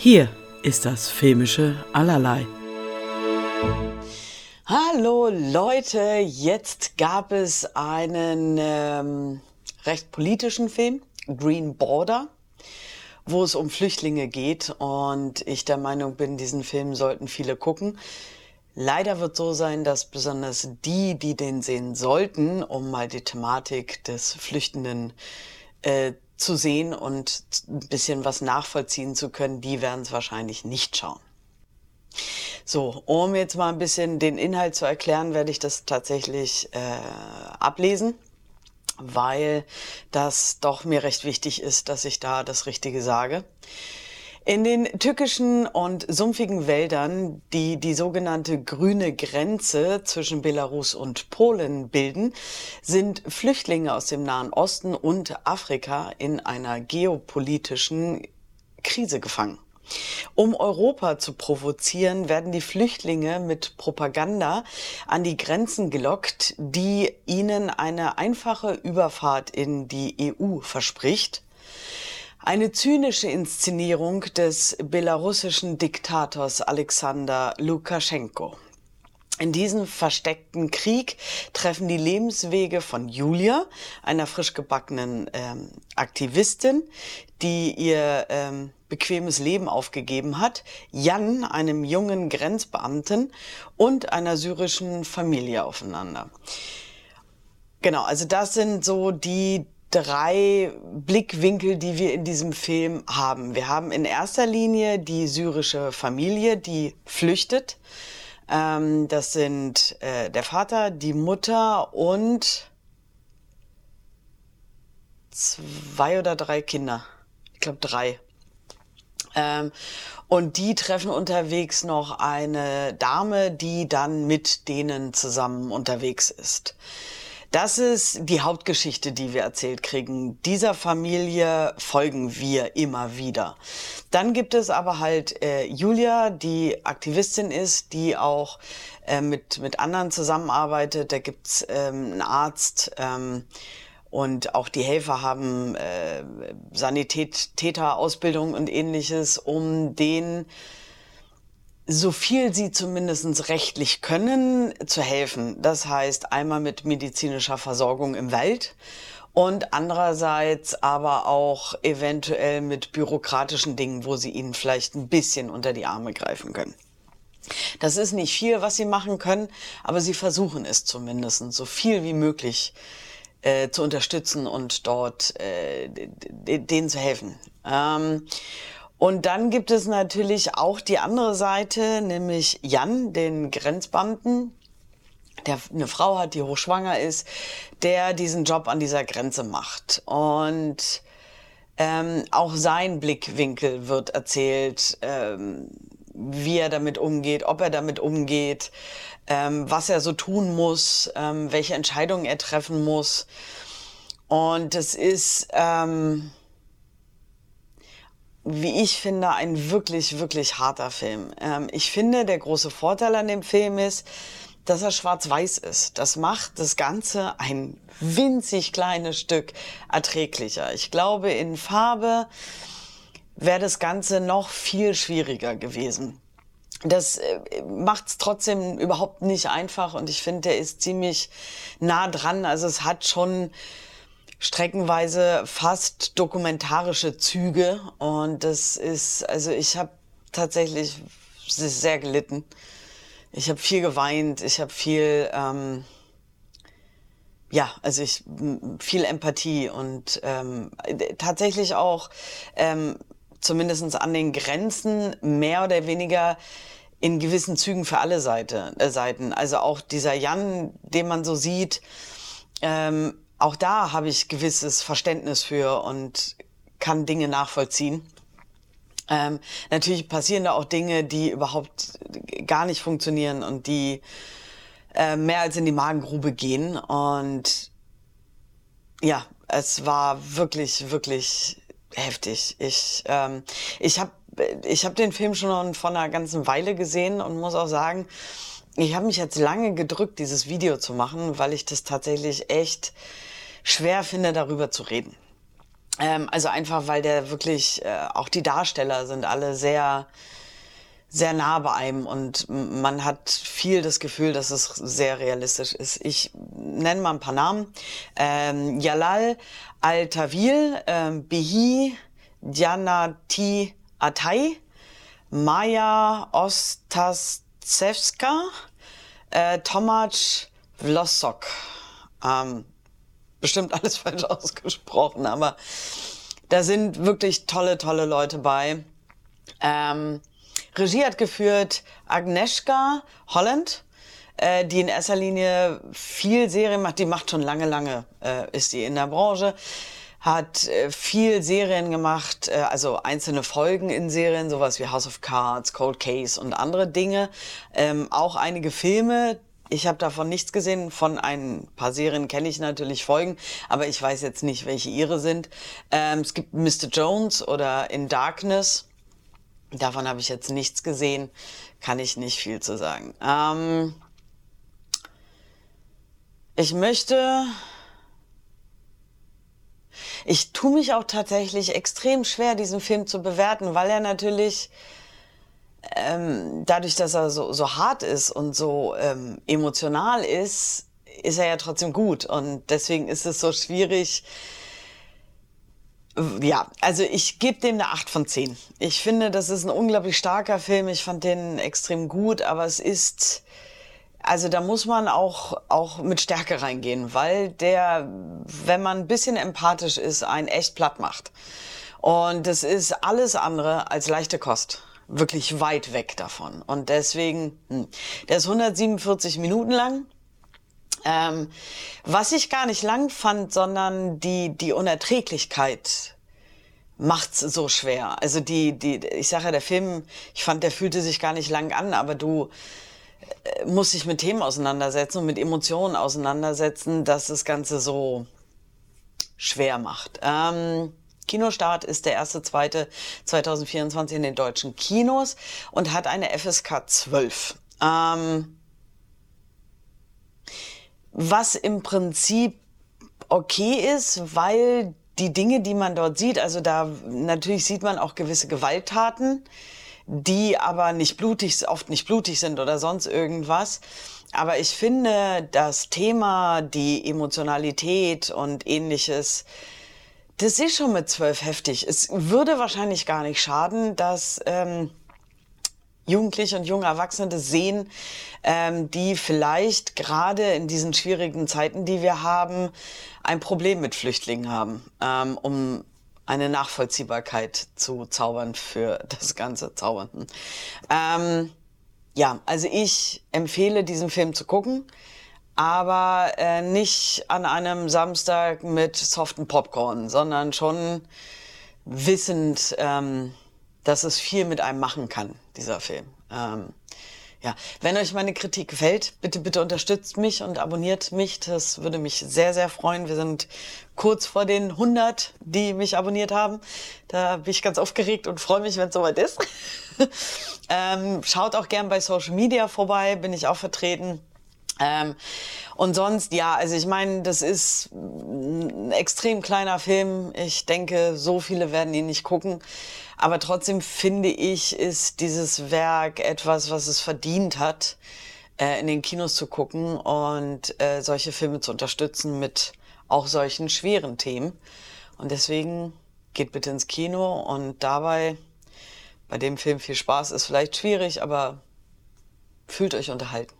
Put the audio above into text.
Hier ist das filmische Allerlei. Hallo Leute, jetzt gab es einen ähm, recht politischen Film, Green Border, wo es um Flüchtlinge geht und ich der Meinung bin, diesen Film sollten viele gucken. Leider wird so sein, dass besonders die, die den sehen sollten, um mal die Thematik des Flüchtenden äh, zu sehen und ein bisschen was nachvollziehen zu können, die werden es wahrscheinlich nicht schauen. So, um jetzt mal ein bisschen den Inhalt zu erklären, werde ich das tatsächlich äh, ablesen, weil das doch mir recht wichtig ist, dass ich da das Richtige sage. In den tückischen und sumpfigen Wäldern, die die sogenannte grüne Grenze zwischen Belarus und Polen bilden, sind Flüchtlinge aus dem Nahen Osten und Afrika in einer geopolitischen Krise gefangen. Um Europa zu provozieren, werden die Flüchtlinge mit Propaganda an die Grenzen gelockt, die ihnen eine einfache Überfahrt in die EU verspricht. Eine zynische Inszenierung des belarussischen Diktators Alexander Lukaschenko. In diesem versteckten Krieg treffen die Lebenswege von Julia, einer frisch gebackenen ähm, Aktivistin, die ihr ähm, bequemes Leben aufgegeben hat, Jan, einem jungen Grenzbeamten und einer syrischen Familie aufeinander. Genau, also das sind so die drei Blickwinkel, die wir in diesem Film haben. Wir haben in erster Linie die syrische Familie, die flüchtet. Ähm, das sind äh, der Vater, die Mutter und zwei oder drei Kinder. Ich glaube drei. Ähm, und die treffen unterwegs noch eine Dame, die dann mit denen zusammen unterwegs ist. Das ist die Hauptgeschichte, die wir erzählt kriegen. Dieser Familie folgen wir immer wieder. Dann gibt es aber halt äh, Julia, die Aktivistin ist, die auch äh, mit, mit anderen zusammenarbeitet. Da gibt's ähm, einen Arzt. Ähm, und auch die Helfer haben äh, Sanitäterausbildung und ähnliches, um den so viel sie zumindest rechtlich können, zu helfen. Das heißt einmal mit medizinischer Versorgung im Wald und andererseits aber auch eventuell mit bürokratischen Dingen, wo sie ihnen vielleicht ein bisschen unter die Arme greifen können. Das ist nicht viel, was sie machen können, aber sie versuchen es zumindest so viel wie möglich äh, zu unterstützen und dort äh, denen zu helfen. Ähm, und dann gibt es natürlich auch die andere Seite, nämlich Jan, den Grenzbeamten, der eine Frau hat, die hochschwanger ist, der diesen Job an dieser Grenze macht. Und ähm, auch sein Blickwinkel wird erzählt, ähm, wie er damit umgeht, ob er damit umgeht, ähm, was er so tun muss, ähm, welche Entscheidungen er treffen muss. Und es ist... Ähm, wie ich finde, ein wirklich, wirklich harter Film. Ähm, ich finde, der große Vorteil an dem Film ist, dass er schwarz-weiß ist. Das macht das Ganze ein winzig kleines Stück erträglicher. Ich glaube, in Farbe wäre das Ganze noch viel schwieriger gewesen. Das äh, macht es trotzdem überhaupt nicht einfach und ich finde, der ist ziemlich nah dran. Also es hat schon streckenweise fast dokumentarische Züge und das ist, also ich habe tatsächlich sehr gelitten. Ich habe viel geweint, ich habe viel, ähm, ja, also ich viel Empathie und ähm, tatsächlich auch ähm, zumindest an den Grenzen mehr oder weniger in gewissen Zügen für alle Seite, äh, Seiten. Also auch dieser Jan, den man so sieht, ähm, auch da habe ich gewisses Verständnis für und kann Dinge nachvollziehen. Ähm, natürlich passieren da auch Dinge, die überhaupt gar nicht funktionieren und die äh, mehr als in die Magengrube gehen. Und ja, es war wirklich, wirklich heftig. Ich, ähm, ich habe ich hab den Film schon von einer ganzen Weile gesehen und muss auch sagen, ich habe mich jetzt lange gedrückt, dieses Video zu machen, weil ich das tatsächlich echt schwer finde, darüber zu reden. Ähm, also einfach, weil der wirklich, äh, auch die Darsteller sind alle sehr, sehr nah bei einem und man hat viel das Gefühl, dass es sehr realistisch ist. Ich nenne mal ein paar Namen. Ähm, Jalal Al-Tawil, ähm, Behi Djanati Atai, Maja Ostasewska, äh, Tomac Vlosok. Ähm, bestimmt alles falsch ausgesprochen, aber da sind wirklich tolle, tolle Leute bei. Ähm, Regie hat geführt Agnieszka Holland, äh, die in erster Linie viel Serien macht. Die macht schon lange, lange, äh, ist die in der Branche. Hat äh, viel Serien gemacht, äh, also einzelne Folgen in Serien, sowas wie House of Cards, Cold Case und andere Dinge. Ähm, auch einige Filme, ich habe davon nichts gesehen. Von ein paar Serien kenne ich natürlich Folgen, aber ich weiß jetzt nicht, welche ihre sind. Ähm, es gibt Mr. Jones oder In Darkness. Davon habe ich jetzt nichts gesehen. Kann ich nicht viel zu sagen. Ähm, ich möchte. Ich tue mich auch tatsächlich extrem schwer, diesen Film zu bewerten, weil er natürlich ähm, dadurch, dass er so, so hart ist und so ähm, emotional ist, ist er ja trotzdem gut. Und deswegen ist es so schwierig. Ja, also ich gebe dem eine 8 von 10. Ich finde, das ist ein unglaublich starker Film. Ich fand den extrem gut, aber es ist, also da muss man auch, auch mit Stärke reingehen, weil der, wenn man ein bisschen empathisch ist, einen echt platt macht. Und das ist alles andere als leichte Kost wirklich weit weg davon. Und deswegen, hm, der ist 147 Minuten lang. Ähm, was ich gar nicht lang fand, sondern die, die Unerträglichkeit macht's so schwer. Also die, die, ich sage ja, der Film, ich fand, der fühlte sich gar nicht lang an, aber du äh, musst dich mit Themen auseinandersetzen und mit Emotionen auseinandersetzen, dass das Ganze so schwer macht. Ähm, Kinostart ist der erste, zweite 2024 in den deutschen Kinos und hat eine FSK 12. Ähm, was im Prinzip okay ist, weil die Dinge, die man dort sieht, also da natürlich sieht man auch gewisse Gewalttaten, die aber nicht blutig, oft nicht blutig sind oder sonst irgendwas. Aber ich finde, das Thema, die Emotionalität und ähnliches, das ist schon mit zwölf heftig. Es würde wahrscheinlich gar nicht schaden, dass ähm, Jugendliche und junge Erwachsene das sehen, ähm, die vielleicht gerade in diesen schwierigen Zeiten, die wir haben, ein Problem mit Flüchtlingen haben, ähm, um eine Nachvollziehbarkeit zu zaubern für das ganze Zaubern. Ähm, ja, also ich empfehle diesen Film zu gucken aber äh, nicht an einem Samstag mit soften Popcorn, sondern schon wissend, ähm, dass es viel mit einem machen kann, dieser Film. Ähm, ja, wenn euch meine Kritik gefällt, bitte, bitte unterstützt mich und abonniert mich. Das würde mich sehr, sehr freuen. Wir sind kurz vor den 100, die mich abonniert haben. Da bin ich ganz aufgeregt und freue mich, wenn es soweit ist. ähm, schaut auch gern bei Social Media vorbei, bin ich auch vertreten. Ähm, und sonst, ja, also ich meine, das ist ein extrem kleiner Film. Ich denke, so viele werden ihn nicht gucken. Aber trotzdem finde ich, ist dieses Werk etwas, was es verdient hat, äh, in den Kinos zu gucken und äh, solche Filme zu unterstützen mit auch solchen schweren Themen. Und deswegen geht bitte ins Kino und dabei bei dem Film viel Spaß ist vielleicht schwierig, aber fühlt euch unterhalten.